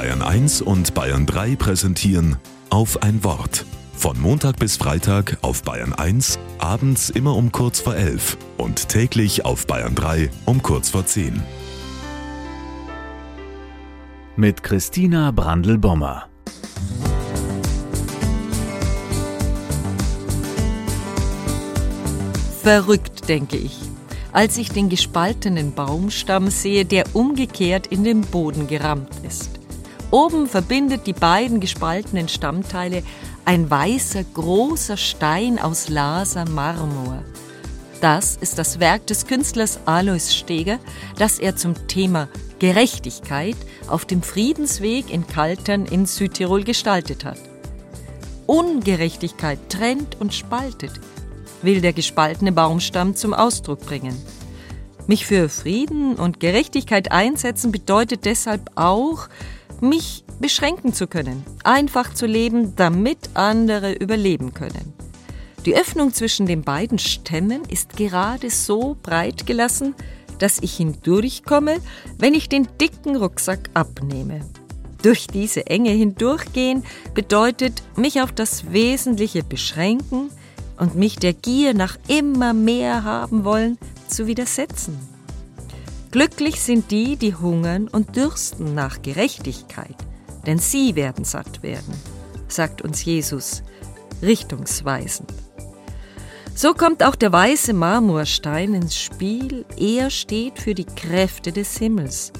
Bayern 1 und Bayern 3 präsentieren auf ein Wort. Von Montag bis Freitag auf Bayern 1, abends immer um kurz vor 11 und täglich auf Bayern 3 um kurz vor 10. Mit Christina Brandl-Bommer. Verrückt, denke ich, als ich den gespaltenen Baumstamm sehe, der umgekehrt in den Boden gerammt ist. Oben verbindet die beiden gespaltenen Stammteile ein weißer, großer Stein aus Laser Marmor. Das ist das Werk des Künstlers Alois Steger, das er zum Thema Gerechtigkeit auf dem Friedensweg in Kaltern in Südtirol gestaltet hat. Ungerechtigkeit trennt und spaltet, will der gespaltene Baumstamm zum Ausdruck bringen. Mich für Frieden und Gerechtigkeit einsetzen bedeutet deshalb auch, mich beschränken zu können, einfach zu leben, damit andere überleben können. Die Öffnung zwischen den beiden Stämmen ist gerade so breit gelassen, dass ich hindurchkomme, wenn ich den dicken Rucksack abnehme. Durch diese Enge hindurchgehen bedeutet mich auf das Wesentliche beschränken, und mich der Gier nach immer mehr haben wollen zu widersetzen. Glücklich sind die, die hungern und dürsten nach Gerechtigkeit, denn sie werden satt werden, sagt uns Jesus richtungsweisend. So kommt auch der weiße Marmorstein ins Spiel. Er steht für die Kräfte des Himmels,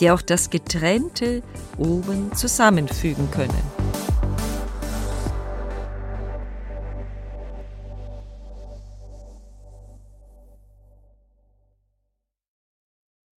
die auch das Getrennte oben zusammenfügen können.